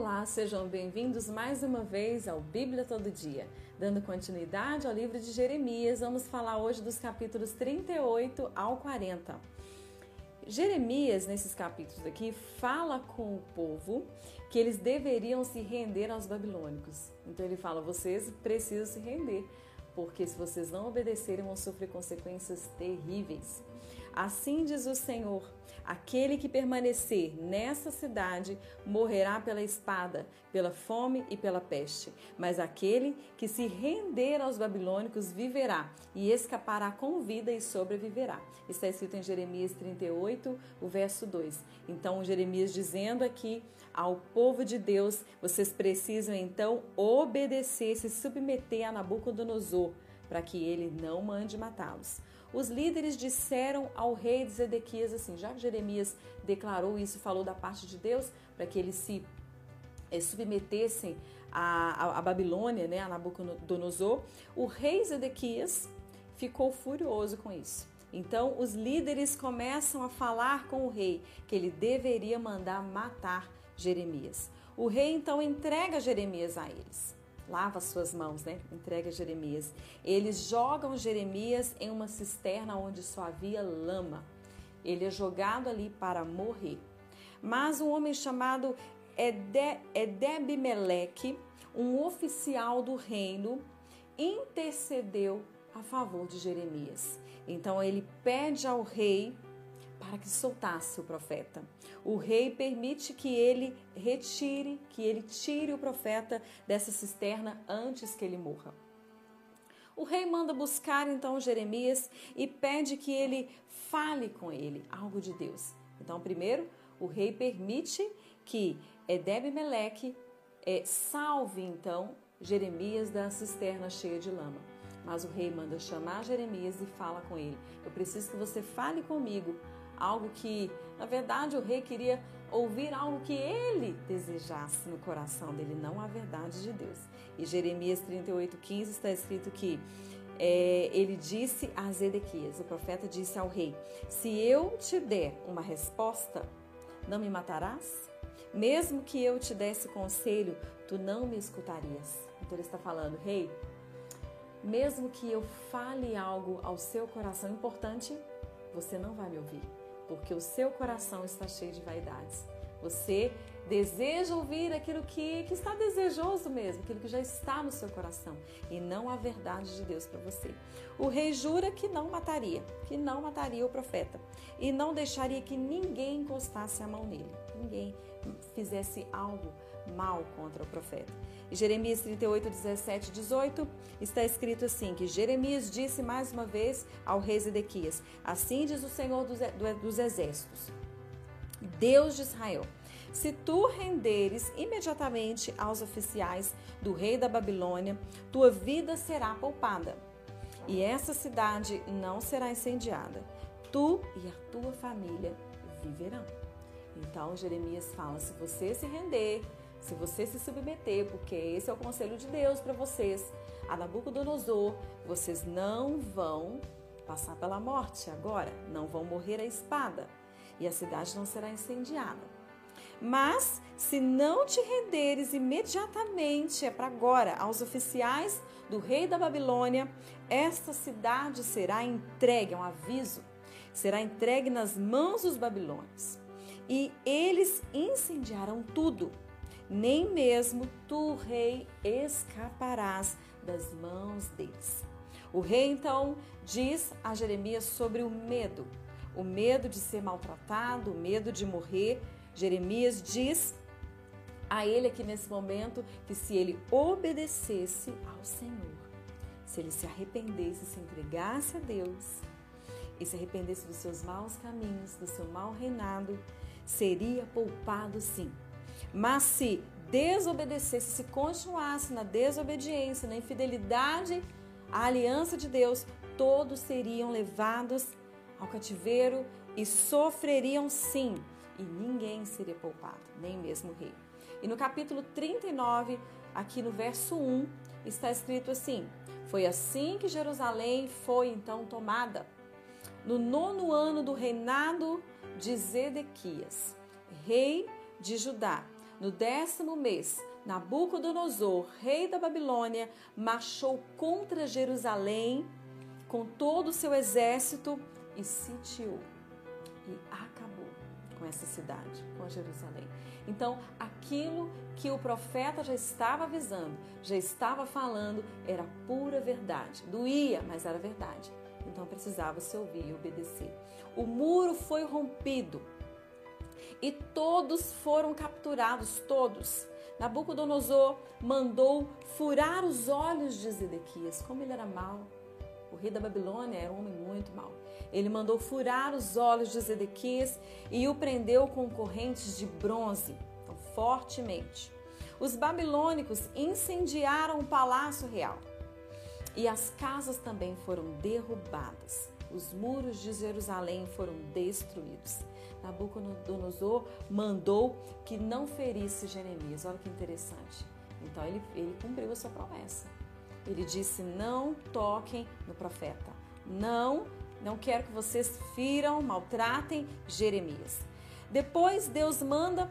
Olá, sejam bem-vindos mais uma vez ao Bíblia Todo Dia. Dando continuidade ao livro de Jeremias, vamos falar hoje dos capítulos 38 ao 40. Jeremias, nesses capítulos aqui, fala com o povo que eles deveriam se render aos babilônicos. Então ele fala: vocês precisam se render, porque se vocês não obedecerem, vão sofrer consequências terríveis. Assim diz o Senhor: aquele que permanecer nessa cidade morrerá pela espada, pela fome e pela peste. Mas aquele que se render aos babilônicos viverá e escapará com vida e sobreviverá. Está escrito em Jeremias 38, o verso 2. Então, Jeremias dizendo aqui ao povo de Deus: vocês precisam então obedecer, se submeter a Nabucodonosor para que ele não mande matá-los. Os líderes disseram ao rei de Zedequias assim, já que Jeremias declarou isso, falou da parte de Deus, para que eles se é, submetessem a, a, a, Babilônia, né, a Nabucodonosor, o rei Zedequias ficou furioso com isso. Então, os líderes começam a falar com o rei que ele deveria mandar matar Jeremias. O rei então entrega Jeremias a eles lava suas mãos, né? Entrega Jeremias. Eles jogam Jeremias em uma cisterna onde só havia lama. Ele é jogado ali para morrer. Mas um homem chamado Edebimeleque, um oficial do reino, intercedeu a favor de Jeremias. Então ele pede ao rei para que soltasse o profeta. O rei permite que ele retire, que ele tire o profeta dessa cisterna antes que ele morra. O rei manda buscar então Jeremias e pede que ele fale com ele algo de Deus. Então, primeiro, o rei permite que Edeb Meleque é, salve então Jeremias da cisterna cheia de lama. Mas o rei manda chamar Jeremias e fala com ele: Eu preciso que você fale comigo algo que, na verdade, o rei queria ouvir algo que ele desejasse no coração dele, não a verdade de Deus. E Jeremias 38,15 está escrito que é, ele disse a Zedequias, o profeta disse ao rei: Se eu te der uma resposta, não me matarás? Mesmo que eu te desse conselho, tu não me escutarias. Então ele está falando, rei, mesmo que eu fale algo ao seu coração importante, você não vai me ouvir porque o seu coração está cheio de vaidades. Você deseja ouvir aquilo que, que está desejoso mesmo, aquilo que já está no seu coração, e não a verdade de Deus para você. O rei jura que não mataria, que não mataria o profeta, e não deixaria que ninguém encostasse a mão nele, ninguém fizesse algo mal contra o profeta. E Jeremias 38, 17 18 está escrito assim: que Jeremias disse mais uma vez ao rei Zedequias: Assim diz o Senhor dos, dos exércitos, Deus de Israel. Se tu renderes imediatamente aos oficiais do rei da Babilônia, tua vida será poupada, e essa cidade não será incendiada. Tu e a tua família viverão. Então Jeremias fala: se você se render, se você se submeter, porque esse é o conselho de Deus para vocês, a Nabucodonosor, vocês não vão passar pela morte agora, não vão morrer a espada e a cidade não será incendiada. Mas se não te renderes imediatamente, é para agora, aos oficiais do rei da Babilônia, esta cidade será entregue, é um aviso, será entregue nas mãos dos babilônios. E eles incendiarão tudo nem mesmo tu, rei, escaparás das mãos deles. O rei então diz a Jeremias sobre o medo, o medo de ser maltratado, o medo de morrer. Jeremias diz a ele aqui nesse momento que se ele obedecesse ao Senhor, se ele se arrependesse, se entregasse a Deus e se arrependesse dos seus maus caminhos, do seu mau reinado, seria poupado sim mas se desobedecesse, se continuasse na desobediência, na infidelidade à aliança de Deus, todos seriam levados ao cativeiro e sofreriam sim, e ninguém seria poupado, nem mesmo o rei. E no capítulo 39, aqui no verso 1, está escrito assim: Foi assim que Jerusalém foi então tomada, no nono ano do reinado de Zedequias, rei de Judá, no décimo mês, Nabucodonosor, rei da Babilônia, marchou contra Jerusalém com todo o seu exército e sitiou e acabou com essa cidade, com Jerusalém. Então, aquilo que o profeta já estava avisando, já estava falando, era pura verdade. Doía, mas era verdade. Então precisava se ouvir e obedecer. O muro foi rompido e todos foram capturados, todos. Nabucodonosor mandou furar os olhos de Zedequias, como ele era mau. O rei da Babilônia era um homem muito mau. Ele mandou furar os olhos de Zedequias e o prendeu com correntes de bronze, então, fortemente. Os babilônicos incendiaram o palácio real e as casas também foram derrubadas. Os muros de Jerusalém foram destruídos. Nabucodonosor mandou que não ferisse Jeremias. Olha que interessante. Então ele, ele cumpriu a sua promessa. Ele disse: Não toquem no profeta. Não, não quero que vocês firam, maltratem Jeremias. Depois Deus manda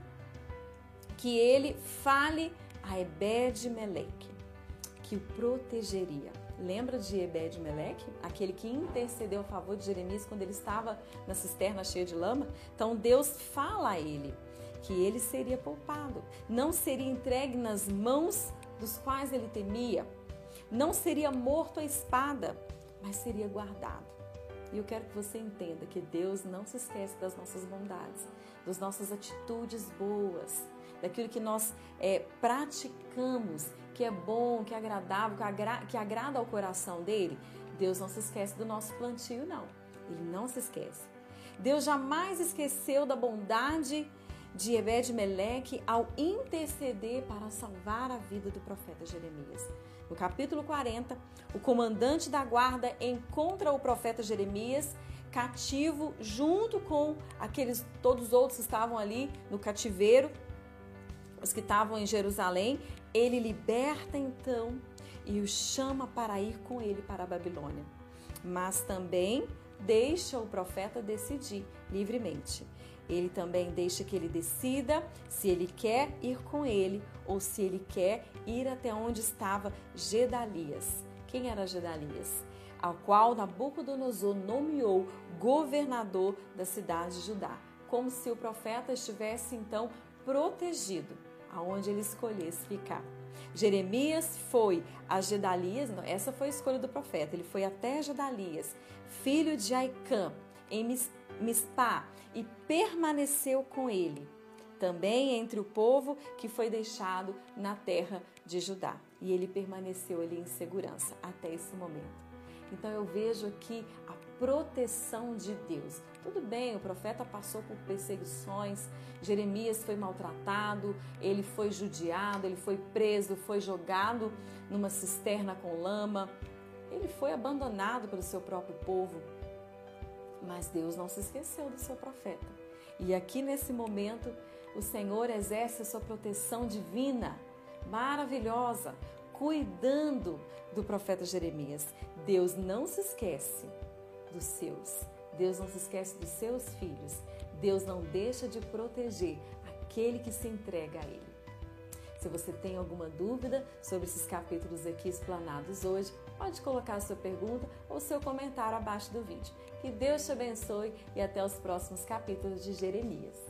que ele fale a Ebed-Meleque, que o protegeria. Lembra de Ebed-Meleque? Aquele que intercedeu a favor de Jeremias quando ele estava na cisterna cheia de lama? Então Deus fala a ele que ele seria poupado, não seria entregue nas mãos dos quais ele temia, não seria morto à espada, mas seria guardado. E eu quero que você entenda que Deus não se esquece das nossas bondades, das nossas atitudes boas, daquilo que nós é, praticamos, que é bom, que é agradável, que, agra que agrada ao coração dele. Deus não se esquece do nosso plantio, não. Ele não se esquece. Deus jamais esqueceu da bondade de Ebed-Meleque ao interceder para salvar a vida do profeta Jeremias. No capítulo 40, o comandante da guarda encontra o profeta Jeremias cativo junto com aqueles todos os outros que estavam ali no cativeiro, os que estavam em Jerusalém. Ele liberta então e o chama para ir com ele para a Babilônia. Mas também deixa o profeta decidir livremente. Ele também deixa que ele decida se ele quer ir com ele ou se ele quer ir até onde estava Gedalias. Quem era Gedalias? Ao qual Nabucodonosor nomeou governador da cidade de Judá, como se o profeta estivesse então protegido aonde ele escolhesse ficar. Jeremias foi a Gedalias, não, essa foi a escolha do profeta, ele foi até Gedalias, filho de Aicã, em Mispá, e permaneceu com ele, também entre o povo que foi deixado na terra de Judá. E ele permaneceu ali em segurança até esse momento. Então eu vejo aqui a proteção de Deus. Tudo bem, o profeta passou por perseguições, Jeremias foi maltratado, ele foi judiado, ele foi preso, foi jogado numa cisterna com lama, ele foi abandonado pelo seu próprio povo. Mas Deus não se esqueceu do seu profeta. E aqui nesse momento, o Senhor exerce a sua proteção divina, maravilhosa, cuidando do profeta Jeremias. Deus não se esquece dos seus. Deus não se esquece dos seus filhos. Deus não deixa de proteger aquele que se entrega a Ele. Se você tem alguma dúvida sobre esses capítulos aqui explanados hoje, pode colocar a sua pergunta ou seu comentário abaixo do vídeo. Que Deus te abençoe e até os próximos capítulos de Jeremias.